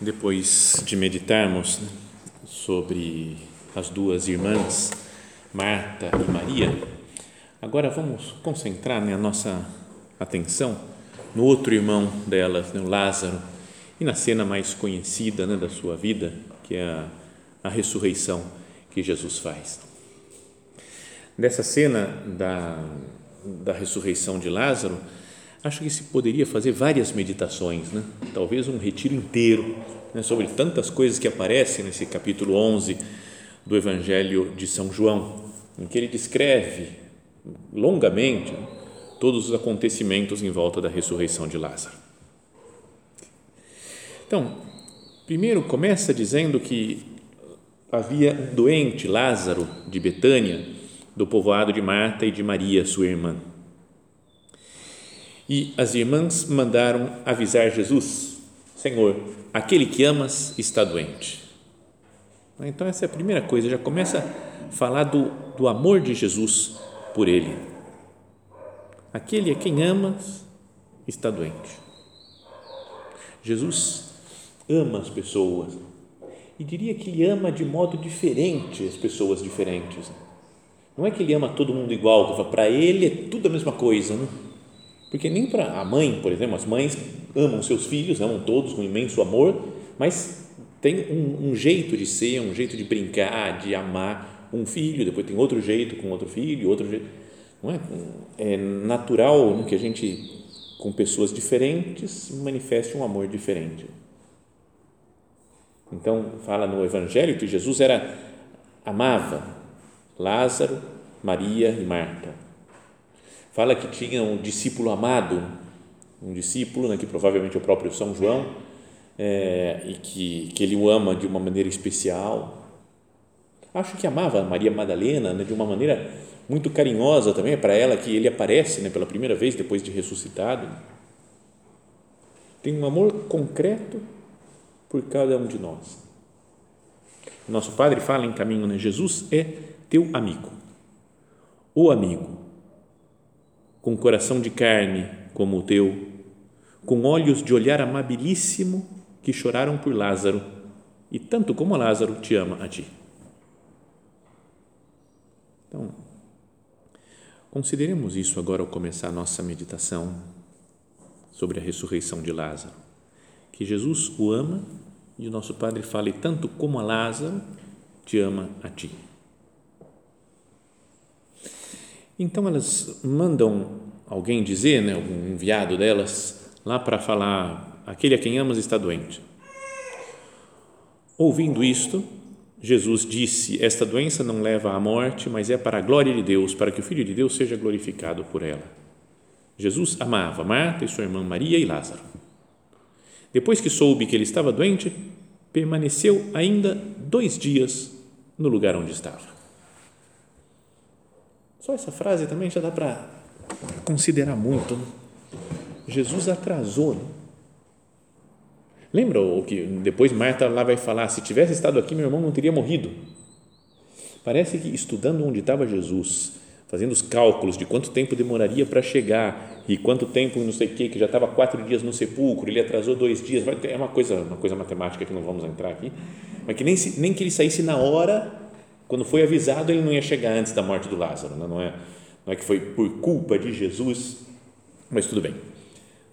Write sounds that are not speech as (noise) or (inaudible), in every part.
Depois de meditarmos sobre as duas irmãs, Marta e Maria, agora vamos concentrar né, a nossa atenção no outro irmão delas, né, o Lázaro, e na cena mais conhecida né, da sua vida, que é a, a ressurreição que Jesus faz. Nessa cena da, da ressurreição de Lázaro, acho que se poderia fazer várias meditações, né? talvez um retiro inteiro né, sobre tantas coisas que aparecem nesse capítulo 11 do Evangelho de São João, em que ele descreve longamente todos os acontecimentos em volta da ressurreição de Lázaro. Então, primeiro começa dizendo que havia um doente, Lázaro, de Betânia, do povoado de Marta e de Maria, sua irmã. E as irmãs mandaram avisar Jesus: Senhor, aquele que amas está doente. Então, essa é a primeira coisa, já começa a falar do, do amor de Jesus por ele. Aquele a quem amas está doente. Jesus ama as pessoas e diria que ele ama de modo diferente as pessoas diferentes. Não é que ele ama todo mundo igual, para ele é tudo a mesma coisa, não? Porque nem para a mãe, por exemplo, as mães amam seus filhos, amam todos com imenso amor, mas tem um, um jeito de ser, um jeito de brincar, de amar um filho, depois tem outro jeito com outro filho, outro jeito não é? É natural que a gente, com pessoas diferentes, manifeste um amor diferente. Então, fala no Evangelho que Jesus era, amava Lázaro, Maria e Marta. Fala que tinha um discípulo amado, um discípulo, né, que provavelmente é o próprio São João, é, e que, que ele o ama de uma maneira especial. Acho que amava Maria Madalena né, de uma maneira muito carinhosa também, é para ela que ele aparece né, pela primeira vez depois de ressuscitado. Tem um amor concreto por cada um de nós. Nosso Padre fala em caminho, né? Jesus é teu amigo, o amigo, com coração de carne como o teu, com olhos de olhar amabilíssimo que choraram por Lázaro e tanto como Lázaro te ama a ti. Então, Consideremos isso agora ao começar nossa meditação sobre a ressurreição de Lázaro. Que Jesus o ama e o nosso Padre fale tanto como a Lázaro te ama a ti. Então elas mandam alguém dizer, né, algum enviado delas, lá para falar: aquele a quem amas está doente. Ouvindo isto, Jesus disse: Esta doença não leva à morte, mas é para a glória de Deus, para que o Filho de Deus seja glorificado por ela. Jesus amava Marta e sua irmã Maria e Lázaro. Depois que soube que ele estava doente, permaneceu ainda dois dias no lugar onde estava. Só essa frase também já dá para considerar muito. Né? Jesus atrasou. Né? Lembra o que depois Marta lá vai falar: se tivesse estado aqui, meu irmão não teria morrido. Parece que estudando onde estava Jesus, fazendo os cálculos de quanto tempo demoraria para chegar e quanto tempo não sei o que, que já estava quatro dias no sepulcro, ele atrasou dois dias, é uma coisa, uma coisa matemática que não vamos entrar aqui, mas que nem, nem que ele saísse na hora, quando foi avisado, ele não ia chegar antes da morte do Lázaro, não é, não é que foi por culpa de Jesus, mas tudo bem,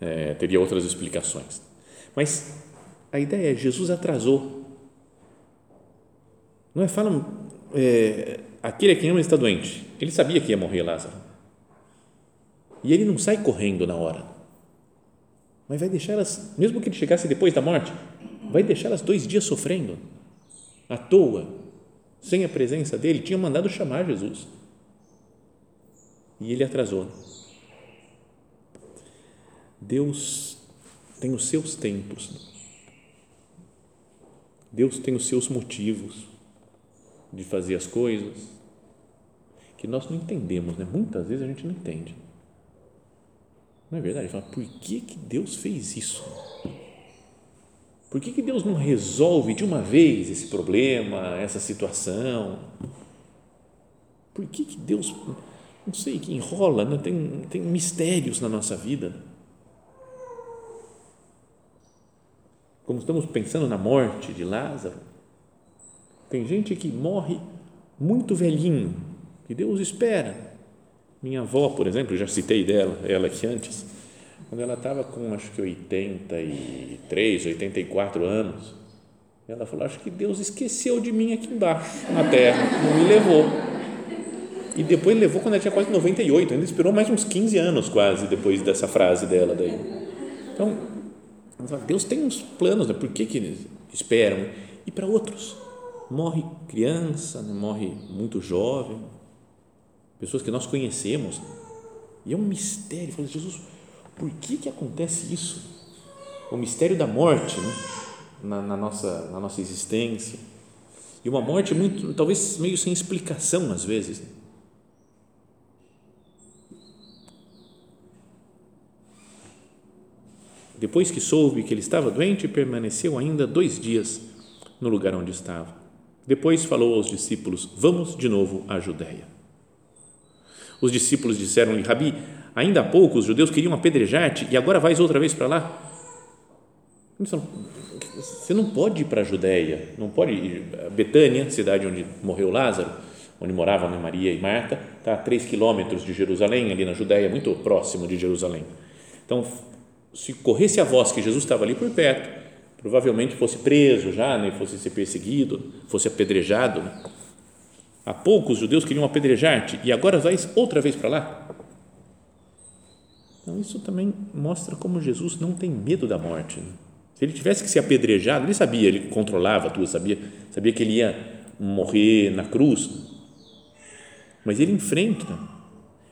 é, teria outras explicações. Mas a ideia é Jesus atrasou. Não é? Falam, é, aquele a quem ama está doente. Ele sabia que ia morrer Lázaro. E ele não sai correndo na hora, mas vai deixar elas, mesmo que ele chegasse depois da morte, vai deixar elas dois dias sofrendo, à toa, sem a presença dele. Tinha mandado chamar Jesus e ele atrasou. Deus tem os seus tempos, Deus tem os seus motivos de fazer as coisas que nós não entendemos, né? Muitas vezes a gente não entende. Não é verdade? Fala, por que, que Deus fez isso? Por que, que Deus não resolve de uma vez esse problema, essa situação? Por que, que Deus, não sei, que enrola, né? tem, tem mistérios na nossa vida? Como estamos pensando na morte de Lázaro, tem gente que morre muito velhinho, que Deus espera minha avó, por exemplo, já citei dela, ela aqui antes, quando ela estava com acho que 83, 84 anos, ela falou: Acho que Deus esqueceu de mim aqui embaixo, na terra, não me levou. E depois levou quando ela tinha quase 98, ainda esperou mais uns 15 anos quase depois dessa frase dela. Daí. Então, Deus tem uns planos, né? por que, que esperam? E para outros, morre criança, né? morre muito jovem, pessoas que nós conhecemos. E é um mistério. Falei, Jesus, por que, que acontece isso? O mistério da morte né? na, na, nossa, na nossa existência. E uma morte muito, talvez meio sem explicação às vezes. Depois que soube que ele estava doente, permaneceu ainda dois dias no lugar onde estava. Depois falou aos discípulos: Vamos de novo à Judéia. Os discípulos disseram-lhe, Rabi, ainda há pouco os judeus queriam apedrejar-te e agora vais outra vez para lá? Você não pode ir para a Judéia, não pode ir. Betânia, cidade onde morreu Lázaro, onde moravam Maria e Marta, está a três quilômetros de Jerusalém, ali na Judéia, muito próximo de Jerusalém. Então, se corresse a voz que Jesus estava ali por perto, provavelmente fosse preso já, né, fosse ser perseguido, fosse apedrejado. Né? Há pouco os judeus queriam apedrejar-te e agora vais outra vez para lá? Então, isso também mostra como Jesus não tem medo da morte. Né? Se ele tivesse que ser apedrejado, ele sabia, ele controlava tudo, sabia, sabia que ele ia morrer na cruz, mas ele enfrenta,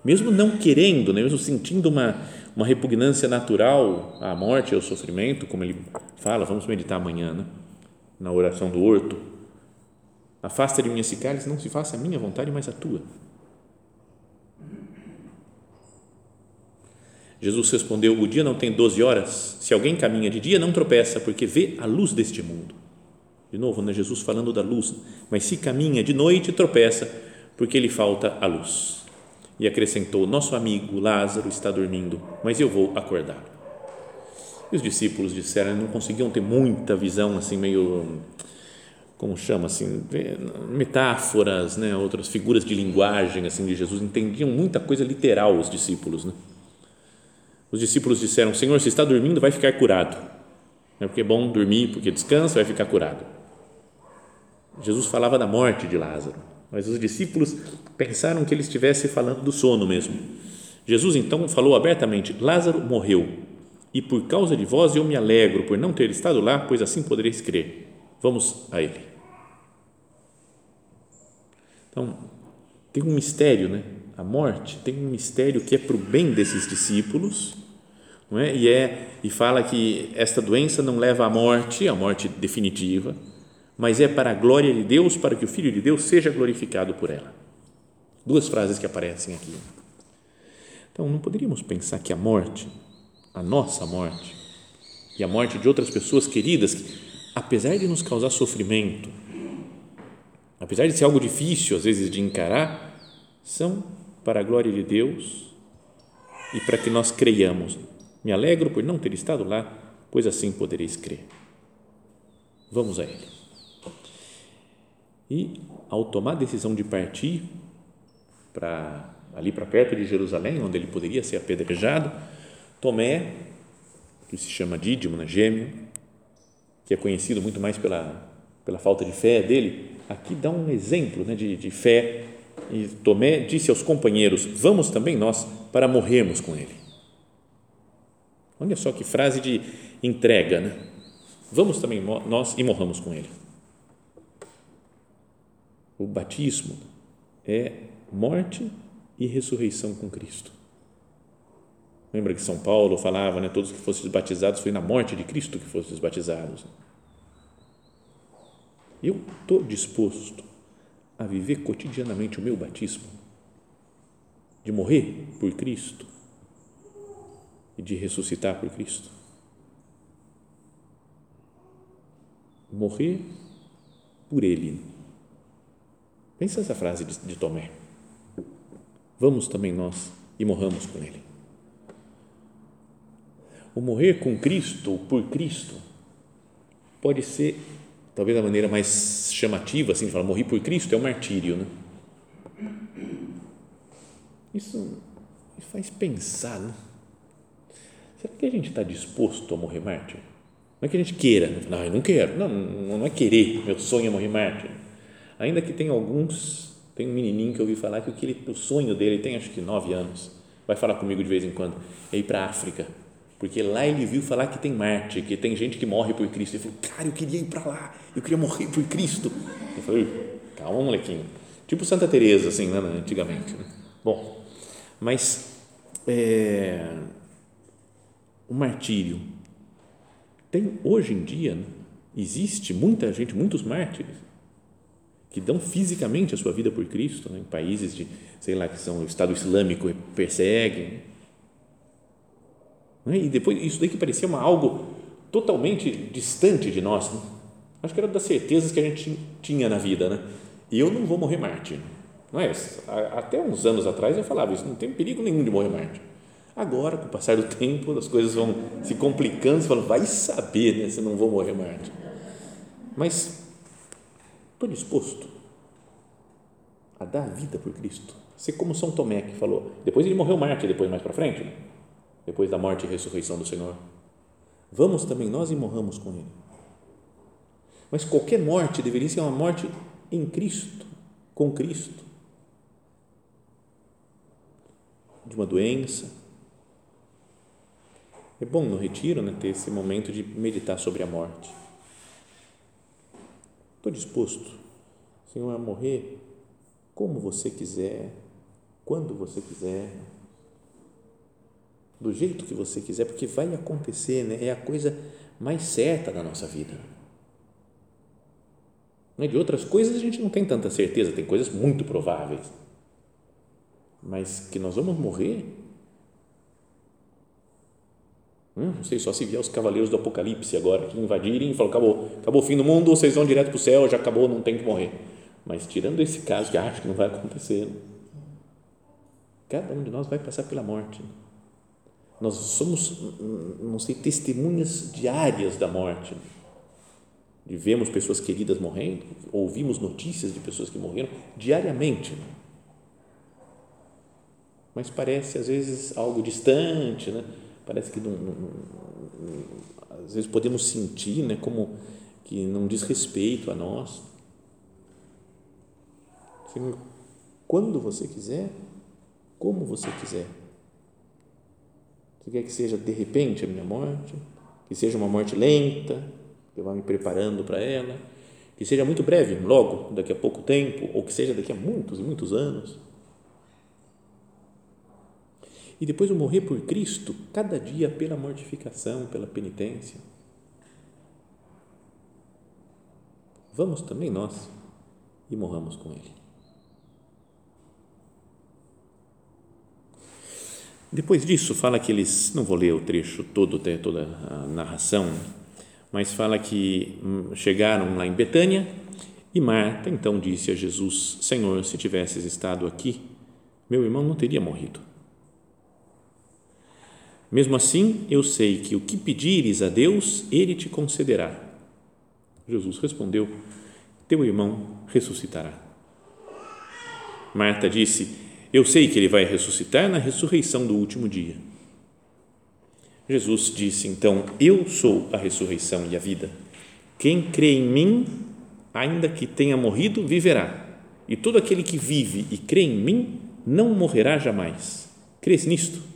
mesmo não querendo, né? mesmo sentindo uma, uma repugnância natural à morte ao sofrimento, como ele fala, vamos meditar amanhã, né? na oração do horto Afasta de mim esse cálice, não se faça a minha vontade, mas a tua. Jesus respondeu: O dia não tem 12 horas. Se alguém caminha de dia, não tropeça, porque vê a luz deste mundo. De novo, né? Jesus falando da luz. Mas se caminha de noite, tropeça, porque lhe falta a luz. E acrescentou: Nosso amigo Lázaro está dormindo, mas eu vou acordá-lo. E os discípulos disseram: Não conseguiam ter muita visão, assim, meio como chama assim, metáforas, né, outras figuras de linguagem assim de Jesus, entendiam muita coisa literal os discípulos, né? Os discípulos disseram: Senhor, se está dormindo, vai ficar curado. É porque é bom dormir, porque descansa, vai ficar curado. Jesus falava da morte de Lázaro, mas os discípulos pensaram que ele estivesse falando do sono mesmo. Jesus então falou abertamente: Lázaro morreu, e por causa de vós eu me alegro por não ter estado lá, pois assim podereis crer. Vamos a ele. Então, tem um mistério, né? A morte tem um mistério que é para o bem desses discípulos, não é? E é e fala que esta doença não leva à morte, à morte definitiva, mas é para a glória de Deus, para que o Filho de Deus seja glorificado por ela. Duas frases que aparecem aqui. Então, não poderíamos pensar que a morte, a nossa morte e a morte de outras pessoas queridas apesar de nos causar sofrimento, apesar de ser algo difícil às vezes de encarar, são para a glória de Deus e para que nós creiamos. Me alegro por não ter estado lá, pois assim podereis crer. Vamos a Ele. E ao tomar a decisão de partir para ali para perto de Jerusalém, onde ele poderia ser apedrejado, Tomé, que se chama Dídimo, né, gêmeo, que é conhecido muito mais pela, pela falta de fé dele, aqui dá um exemplo né, de, de fé E Tomé disse aos companheiros: Vamos também nós para morrermos com ele. Olha só que frase de entrega, né? Vamos também nós e morramos com ele. O batismo é morte e ressurreição com Cristo. Lembra que São Paulo falava, né, todos que fossem batizados foi na morte de Cristo que fossem batizados. Eu estou disposto a viver cotidianamente o meu batismo, de morrer por Cristo e de ressuscitar por Cristo. Morrer por Ele. Pensa essa frase de, de Tomé. Vamos também nós e morramos com Ele. O morrer com Cristo, por Cristo, pode ser talvez a maneira mais chamativa assim de falar morrer por Cristo é o martírio, né? Isso faz pensar, né? Será que a gente está disposto a morrer mártir? Não é que a gente queira, né? não, eu não quero, não, não é querer, meu sonho é morrer mártir. Ainda que tem alguns, tem um menininho que eu ouvi falar que o, que ele, o sonho dele tem acho que nove anos, vai falar comigo de vez em quando, é ir para a África porque lá ele viu falar que tem Marte, que tem gente que morre por Cristo. Ele falou, cara, eu queria ir para lá, eu queria morrer por Cristo. Eu falei, calma, molequinho. Tipo Santa Teresa, assim, né, antigamente. Né? Bom, mas é, o martírio tem hoje em dia existe muita gente, muitos mártires que dão fisicamente a sua vida por Cristo, né, em países de, sei lá, que são o Estado Islâmico perseguem né? E depois, isso daí que parecia uma, algo totalmente distante de nós. Né? Acho que era das certezas que a gente tinha na vida. Né? E eu não vou morrer mártir. Não é? Até uns anos atrás eu falava isso, não tem perigo nenhum de morrer mártir. Agora, com o passar do tempo, as coisas vão se complicando, você fala, vai saber né, se não vou morrer mártir. Mas estou disposto a dar vida por Cristo. Ser como São Tomé que falou. Depois ele morreu mártir, depois mais para frente. Né? depois da morte e ressurreição do Senhor. Vamos também nós e morramos com Ele. Mas qualquer morte deveria ser uma morte em Cristo, com Cristo. De uma doença. É bom no retiro né, ter esse momento de meditar sobre a morte. Estou disposto, Senhor, a morrer como você quiser, quando você quiser do jeito que você quiser, porque vai acontecer, né? é a coisa mais certa da nossa vida. Né? De outras coisas a gente não tem tanta certeza, tem coisas muito prováveis, mas que nós vamos morrer. Não sei, só se vier os cavaleiros do Apocalipse agora que invadirem e falam: acabou, acabou o fim do mundo, vocês vão direto para o céu, já acabou, não tem que morrer. Mas tirando esse caso que acho que não vai acontecer, cada um de nós vai passar pela morte. Nós somos, não sei, testemunhas diárias da morte. De vemos pessoas queridas morrendo, ouvimos notícias de pessoas que morreram diariamente. Mas parece às vezes algo distante, né? Parece que não, não, não, às vezes podemos sentir, né, como que não diz respeito a nós. Senhor, quando você quiser, como você quiser você quer que seja de repente a minha morte? Que seja uma morte lenta, que eu vá me preparando para ela? Que seja muito breve, logo, daqui a pouco tempo, ou que seja daqui a muitos e muitos anos? E depois eu morrer por Cristo, cada dia pela mortificação, pela penitência. Vamos também nós e morramos com Ele. Depois disso, fala que eles, não vou ler o trecho todo, toda a narração, mas fala que hum, chegaram lá em Betânia e Marta então disse a Jesus: Senhor, se tivesses estado aqui, meu irmão não teria morrido. Mesmo assim, eu sei que o que pedires a Deus, Ele te concederá. Jesus respondeu: Teu irmão ressuscitará. Marta disse: eu sei que ele vai ressuscitar na ressurreição do último dia. Jesus disse então: Eu sou a ressurreição e a vida. Quem crê em mim, ainda que tenha morrido, viverá. e todo aquele que vive e crê em mim não morrerá jamais. Crês nisto?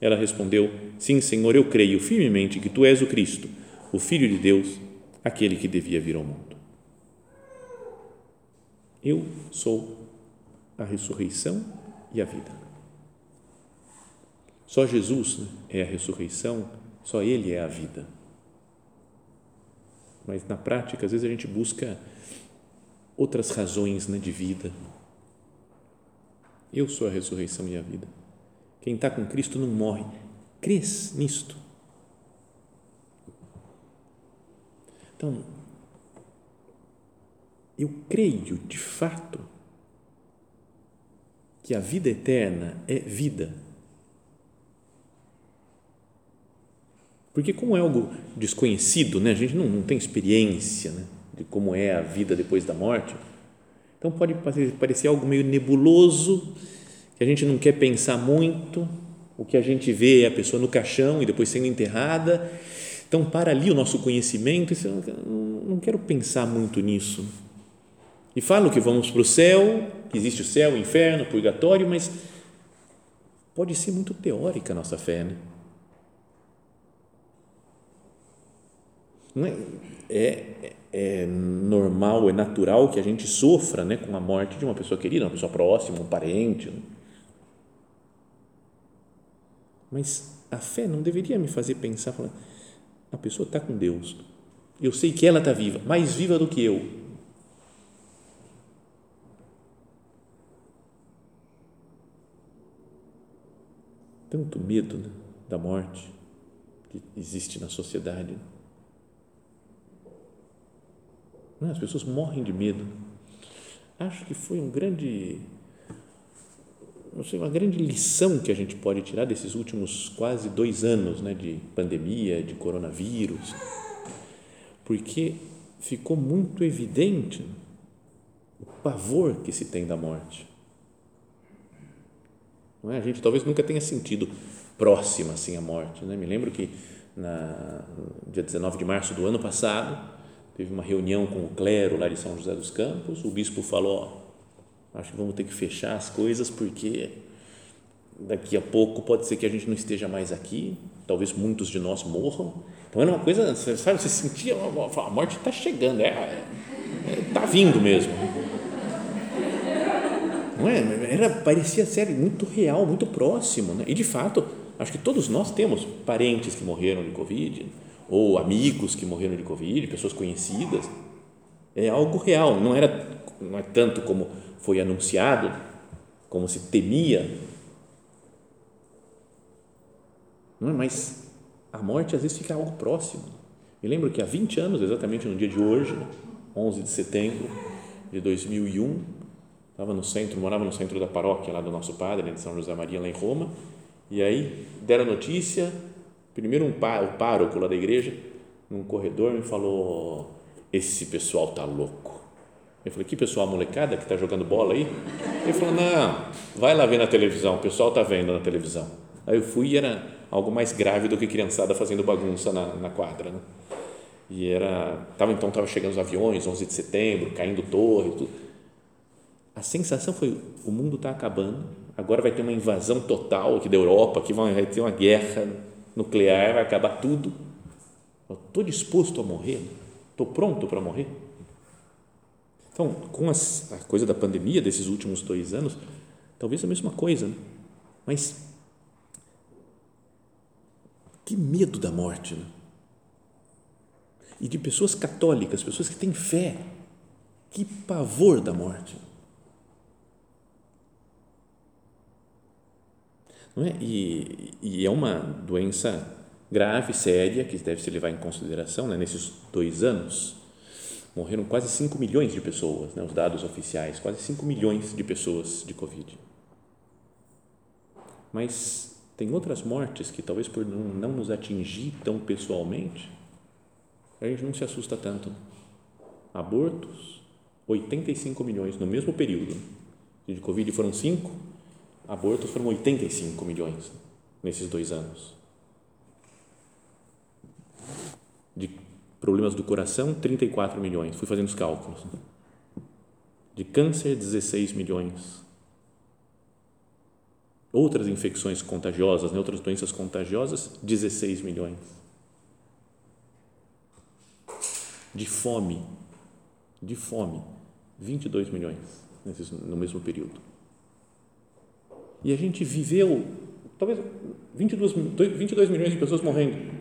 Ela respondeu: Sim, Senhor, eu creio firmemente que tu és o Cristo, o Filho de Deus, aquele que devia vir ao mundo. Eu sou a ressurreição e a vida. Só Jesus né, é a ressurreição, só Ele é a vida. Mas na prática, às vezes a gente busca outras razões né, de vida. Eu sou a ressurreição e a vida. Quem está com Cristo não morre. Crês nisto? Então, eu creio de fato que a vida eterna é vida. Porque, como é algo desconhecido, né? a gente não, não tem experiência né? de como é a vida depois da morte, então pode parecer algo meio nebuloso, que a gente não quer pensar muito, o que a gente vê é a pessoa no caixão e depois sendo enterrada. Então, para ali o nosso conhecimento, não quero pensar muito nisso e falam que vamos para o céu, que existe o céu, o inferno, o purgatório, mas pode ser muito teórica a nossa fé, né? É, é, é normal, é natural que a gente sofra né, com a morte de uma pessoa querida, uma pessoa próxima, um parente. Né? Mas a fé não deveria me fazer pensar, falar, a pessoa está com Deus, eu sei que ela está viva, mais viva do que eu, tanto medo né, da morte que existe na sociedade. Não, as pessoas morrem de medo. Acho que foi um grande, não sei, uma grande lição que a gente pode tirar desses últimos quase dois anos né, de pandemia, de coronavírus, porque ficou muito evidente o pavor que se tem da morte não é? A gente talvez nunca tenha sentido próxima assim a morte. Né? Me lembro que na, no dia 19 de março do ano passado, teve uma reunião com o clero lá de São José dos Campos. O bispo falou: Acho que vamos ter que fechar as coisas porque daqui a pouco pode ser que a gente não esteja mais aqui, talvez muitos de nós morram. Então era uma coisa, sabe, você sentia a morte está chegando, é, está é, vindo mesmo não é? Era, parecia ser muito real, muito próximo, né? E de fato, acho que todos nós temos parentes que morreram de Covid, ou amigos que morreram de Covid, pessoas conhecidas. É algo real, não era não é tanto como foi anunciado, como se temia. Não é? Mas a morte às vezes fica algo próximo. Me lembro que há 20 anos, exatamente no dia de hoje, 11 de setembro de 2001, estava no centro, morava no centro da paróquia lá do nosso padre, de São José Maria, lá em Roma, e aí deram notícia, primeiro um pá, o pároco lá da igreja, num corredor, me falou, esse pessoal tá louco. Eu falei, que pessoal, a molecada que está jogando bola aí? Ele falou, não, vai lá ver na televisão, o pessoal está vendo na televisão. Aí eu fui e era algo mais grave do que criançada fazendo bagunça na, na quadra, né? E era, tava, então estava chegando os aviões, 11 de setembro, caindo torre, tudo a sensação foi: o mundo está acabando, agora vai ter uma invasão total aqui da Europa, que vai ter uma guerra nuclear, vai acabar tudo. Estou disposto a morrer? Estou pronto para morrer? Então, com as, a coisa da pandemia desses últimos dois anos, talvez a mesma coisa, né? mas que medo da morte, né? E de pessoas católicas, pessoas que têm fé, que pavor da morte. Não é? e, e é uma doença grave, séria, que deve se levar em consideração né? nesses dois anos. Morreram quase 5 milhões de pessoas, né? os dados oficiais, quase 5 milhões de pessoas de Covid. Mas tem outras mortes que talvez por não, não nos atingir tão pessoalmente, a gente não se assusta tanto. Abortos, 85 milhões no mesmo período. De Covid foram 5, abortos foram 85 milhões nesses dois anos. Problemas do coração, 34 milhões. Fui fazendo os cálculos. De câncer, 16 milhões. Outras infecções contagiosas, né? outras doenças contagiosas, 16 milhões. De fome, de fome, 22 milhões no mesmo período. E a gente viveu, talvez, 22, 22 milhões de pessoas morrendo.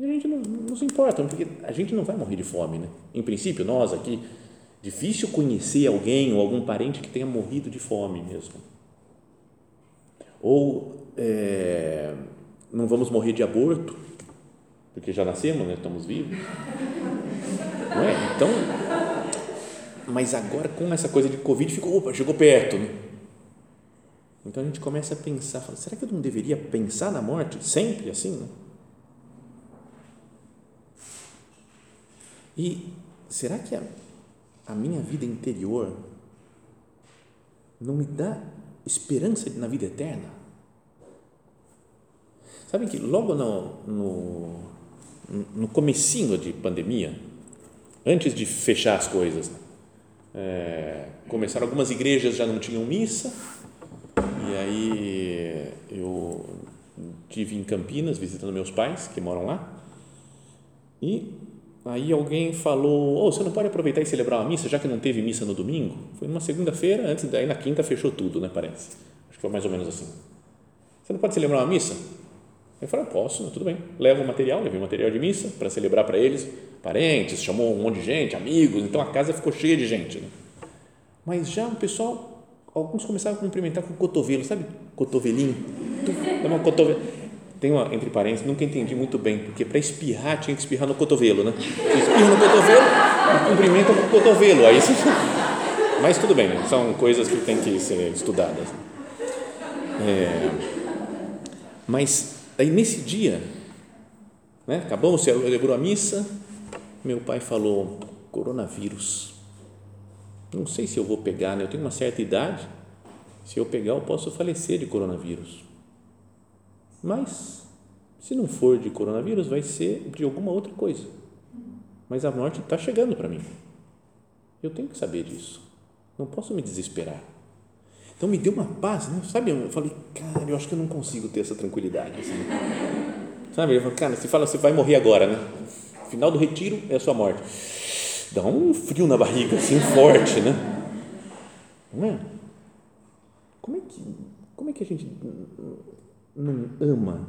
E a gente não, não se importa, porque a gente não vai morrer de fome, né? Em princípio, nós aqui, difícil conhecer alguém ou algum parente que tenha morrido de fome mesmo. Ou é, não vamos morrer de aborto, porque já nascemos, né? estamos vivos. Não é? Então, mas agora com essa coisa de Covid, ficou, opa, chegou perto. Né? Então a gente começa a pensar, será que eu não deveria pensar na morte sempre assim? Né? E será que a, a minha vida interior não me dá esperança na vida eterna? Sabem que logo no, no, no comecinho de pandemia, antes de fechar as coisas, é, começaram algumas igrejas já não tinham missa e aí eu tive em Campinas visitando meus pais que moram lá e aí alguém falou oh, você não pode aproveitar e celebrar uma missa já que não teve missa no domingo foi numa segunda-feira antes daí na quinta fechou tudo né parece acho que foi mais ou menos assim você não pode celebrar uma missa eu falei posso tudo bem leva o material levei o material de missa para celebrar para eles parentes, chamou um monte de gente, amigos, então a casa ficou cheia de gente. Né? Mas já o pessoal, alguns começaram a cumprimentar com o cotovelo, sabe? Cotovelinho. Dá uma cotovelo. Tem uma, entre parênteses, nunca entendi muito bem, porque para espirrar tinha que espirrar no cotovelo, né? Você espirra no cotovelo cumprimenta com o cotovelo. Aí você... (laughs) Mas tudo bem, né? são coisas que têm que ser estudadas. É, mas aí nesse dia, né? acabou, celebrou a missa, meu pai falou: coronavírus. Não sei se eu vou pegar, né? eu tenho uma certa idade. Se eu pegar, eu posso falecer de coronavírus. Mas, se não for de coronavírus, vai ser de alguma outra coisa. Mas a morte está chegando para mim. Eu tenho que saber disso. Não posso me desesperar. Então me deu uma paz, né? sabe? Eu falei, cara, eu acho que eu não consigo ter essa tranquilidade. Assim. (laughs) Sabe? Eu falei, cara, você fala, você vai morrer agora, né? final do retiro é a sua morte. Dá um frio na barriga, assim, (laughs) forte, né? Não é? Como é que, como é que a gente não ama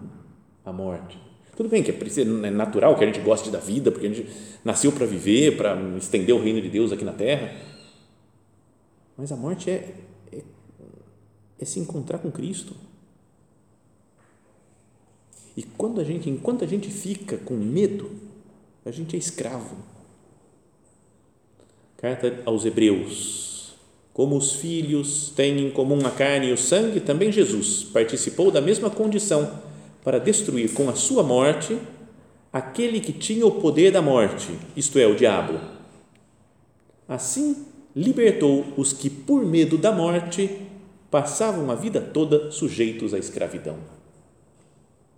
a morte? Tudo bem que é, é natural que a gente goste da vida, porque a gente nasceu para viver, para estender o reino de Deus aqui na terra. Mas a morte é, é, é se encontrar com Cristo. E quando a gente, enquanto a gente fica com medo, a gente é escravo. Carta aos Hebreus. Como os filhos têm em comum a carne e o sangue, também Jesus participou da mesma condição para destruir com a sua morte aquele que tinha o poder da morte, isto é, o diabo. Assim, libertou os que, por medo da morte, passavam a vida toda sujeitos à escravidão.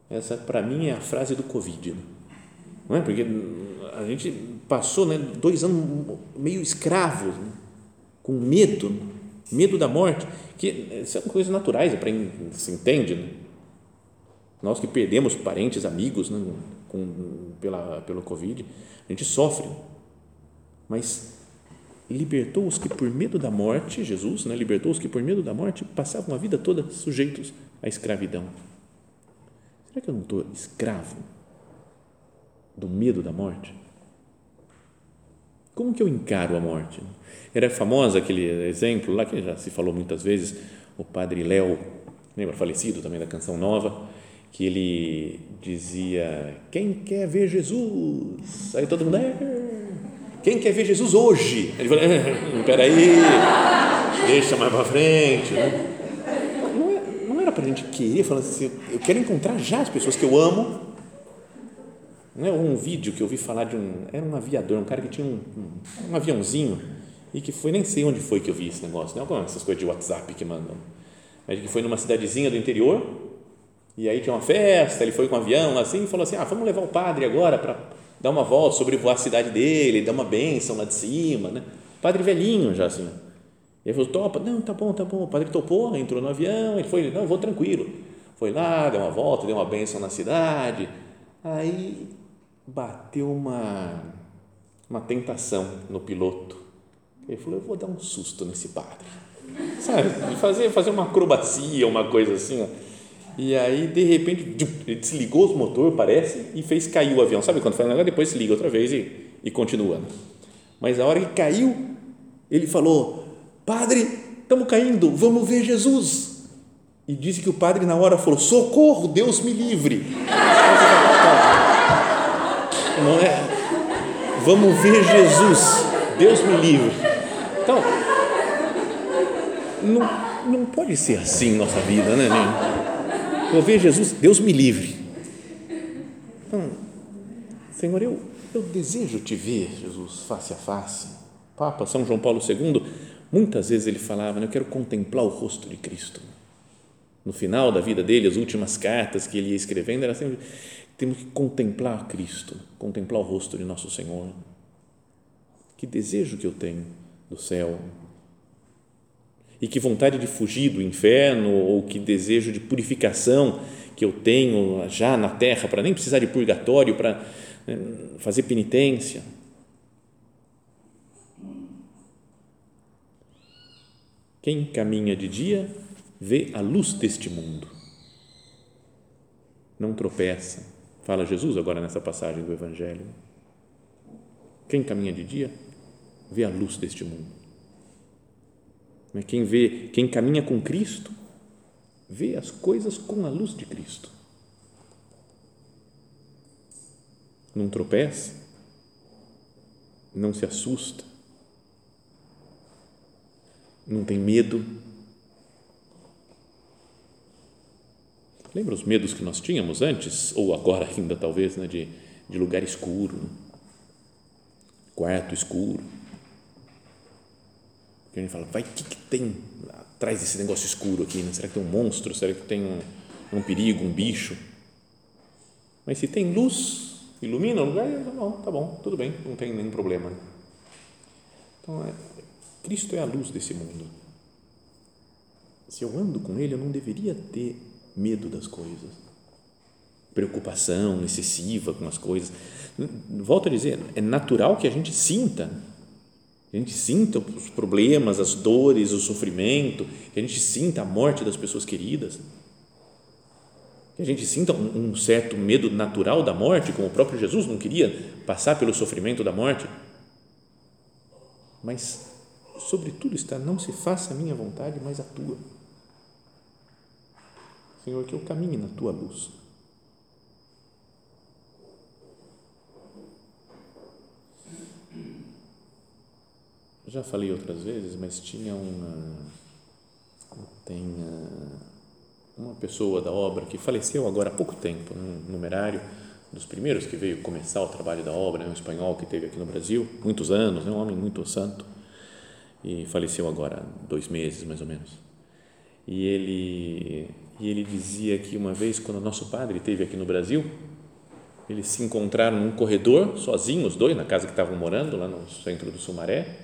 Essa, para mim, é a frase do Covid. Né? não é? Porque a gente passou né, dois anos meio escravos, né? Com medo, medo da morte, que são coisas naturais, se entende. Né? Nós que perdemos parentes, amigos né, com, pela, pelo Covid, a gente sofre, mas libertou os que por medo da morte, Jesus né, libertou os que por medo da morte passavam a vida toda sujeitos à escravidão. Será que eu não estou escravo do medo da morte? Como que eu encaro a morte? Era famosa aquele exemplo lá que já se falou muitas vezes, o padre Léo, lembra, falecido também da Canção Nova, que ele dizia: Quem quer ver Jesus? Aí todo mundo, é, quem quer ver Jesus hoje? Ele falou: Espera aí, deixa mais para frente. Né? Não, é, não era para a gente querer, falando assim: Eu quero encontrar já as pessoas que eu amo né, um vídeo que eu vi falar de um. Era um aviador, um cara que tinha um, um, um aviãozinho e que foi, nem sei onde foi que eu vi esse negócio, não é essas coisas de WhatsApp que mandam, mas que foi numa cidadezinha do interior e aí tinha uma festa, ele foi com um avião assim e falou assim: ah, vamos levar o padre agora para dar uma volta, sobrevoar a cidade dele, dar uma bênção lá de cima, né? Padre velhinho já assim. E ele falou, topa? Não, tá bom, tá bom. O padre topou, entrou no avião, ele foi, não, vou tranquilo. Foi lá, deu uma volta, deu uma benção na cidade. Aí bateu uma, uma tentação no piloto. Ele falou, eu vou dar um susto nesse padre. (laughs) Sabe, fazer, fazer uma acrobacia, uma coisa assim, ó. E aí, de repente, ele desligou os motores, parece, e fez cair o avião. Sabe quando faz um negócio? Depois se liga outra vez e, e continua. Né? Mas a hora que caiu, ele falou: Padre, estamos caindo, vamos ver Jesus. E disse que o padre, na hora, falou: Socorro, Deus me livre. (laughs) Não é? Vamos ver Jesus, Deus me livre. Então, não, não pode ser assim nossa vida, né? Vou ver Jesus, Deus me livre. Então, Senhor, eu, eu desejo te ver, Jesus, face a face. Papa São João Paulo II, muitas vezes ele falava, né, eu quero contemplar o rosto de Cristo. No final da vida dele, as últimas cartas que ele ia escrevendo, era sempre, temos que contemplar Cristo, contemplar o rosto de nosso Senhor. Que desejo que eu tenho do céu, e que vontade de fugir do inferno ou que desejo de purificação que eu tenho já na terra para nem precisar de purgatório para né, fazer penitência. Quem caminha de dia vê a luz deste mundo. Não tropeça. Fala Jesus agora nessa passagem do Evangelho. Quem caminha de dia vê a luz deste mundo. Né? Quem vê, quem caminha com Cristo, vê as coisas com a luz de Cristo. Não tropeça, não se assusta, não tem medo. Lembra os medos que nós tínhamos antes, ou agora ainda talvez, né, de, de lugar escuro, né? quarto escuro, que a gente fala, vai, o que, que tem atrás desse negócio escuro aqui? Né? Será que tem um monstro? Será que tem um, um perigo, um bicho? Mas se tem luz, ilumina o lugar, não, tá bom, tudo bem, não tem nenhum problema. Então, é, Cristo é a luz desse mundo. Se eu ando com Ele, eu não deveria ter medo das coisas, preocupação excessiva com as coisas. Volto a dizer, é natural que a gente sinta a gente sinta os problemas, as dores, o sofrimento, que a gente sinta a morte das pessoas queridas, que a gente sinta um, um certo medo natural da morte, como o próprio Jesus não queria passar pelo sofrimento da morte. Mas, sobretudo, está: não se faça a minha vontade, mas a tua. Senhor, que eu caminhe na tua luz já falei outras vezes, mas tinha uma tem uma pessoa da obra que faleceu agora há pouco tempo, um numerário dos primeiros que veio começar o trabalho da obra, né, um espanhol que teve aqui no Brasil, muitos anos, né, um homem muito santo, e faleceu agora dois meses mais ou menos. E ele e ele dizia que uma vez quando nosso padre esteve aqui no Brasil, eles se encontraram num corredor sozinhos, os dois na casa que estavam morando lá no centro do Sumaré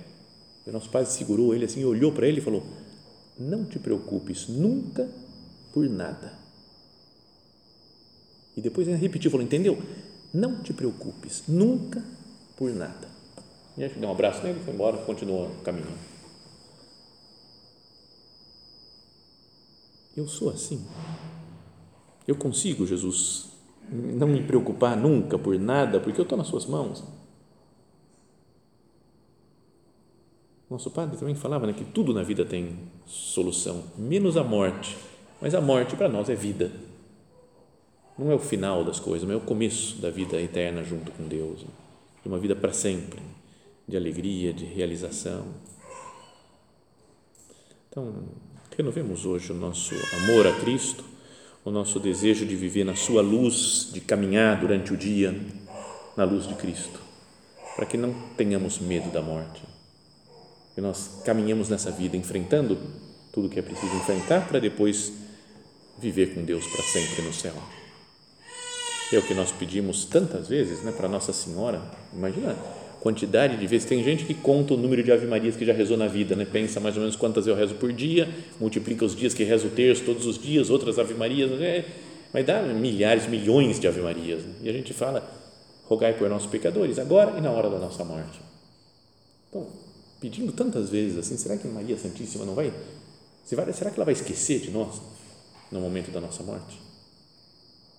e o nosso pai segurou ele assim, olhou para ele e falou: Não te preocupes nunca por nada. E depois ele repetiu, falou: Entendeu? Não te preocupes nunca por nada. E aí deu um abraço nele, foi embora, continuou o Eu sou assim. Eu consigo, Jesus, não me preocupar nunca por nada, porque eu estou nas suas mãos. Nosso padre também falava né, que tudo na vida tem solução, menos a morte. Mas a morte para nós é vida. Não é o final das coisas, mas é o começo da vida eterna junto com Deus. De uma vida para sempre, de alegria, de realização. Então, renovemos hoje o nosso amor a Cristo, o nosso desejo de viver na Sua luz, de caminhar durante o dia na luz de Cristo, para que não tenhamos medo da morte que nós caminhamos nessa vida enfrentando tudo que é preciso enfrentar para depois viver com Deus para sempre no céu. É o que nós pedimos tantas vezes né, para Nossa Senhora. Imagina quantidade de vezes. Tem gente que conta o número de Ave Marias que já rezou na vida, né? pensa mais ou menos quantas eu rezo por dia, multiplica os dias que rezo o terço todos os dias, outras Ave Marias, né? mas dá milhares, milhões de Ave Marias. Né? E a gente fala, rogai por nossos pecadores, agora e na hora da nossa morte. Então, pedindo tantas vezes assim, será que Maria Santíssima não vai, será que ela vai esquecer de nós no momento da nossa morte?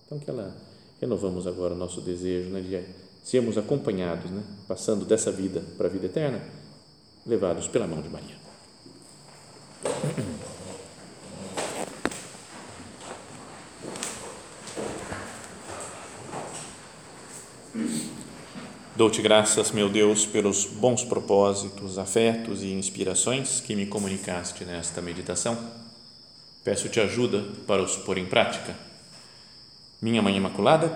Então, que ela, renovamos agora o nosso desejo né, de sermos acompanhados, né, passando dessa vida para a vida eterna, levados pela mão de Maria. Dou-te graças, meu Deus, pelos bons propósitos, afetos e inspirações que me comunicaste nesta meditação. Peço-te ajuda para os pôr em prática. Minha Mãe Imaculada,